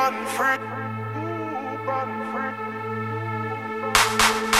brought free. Free.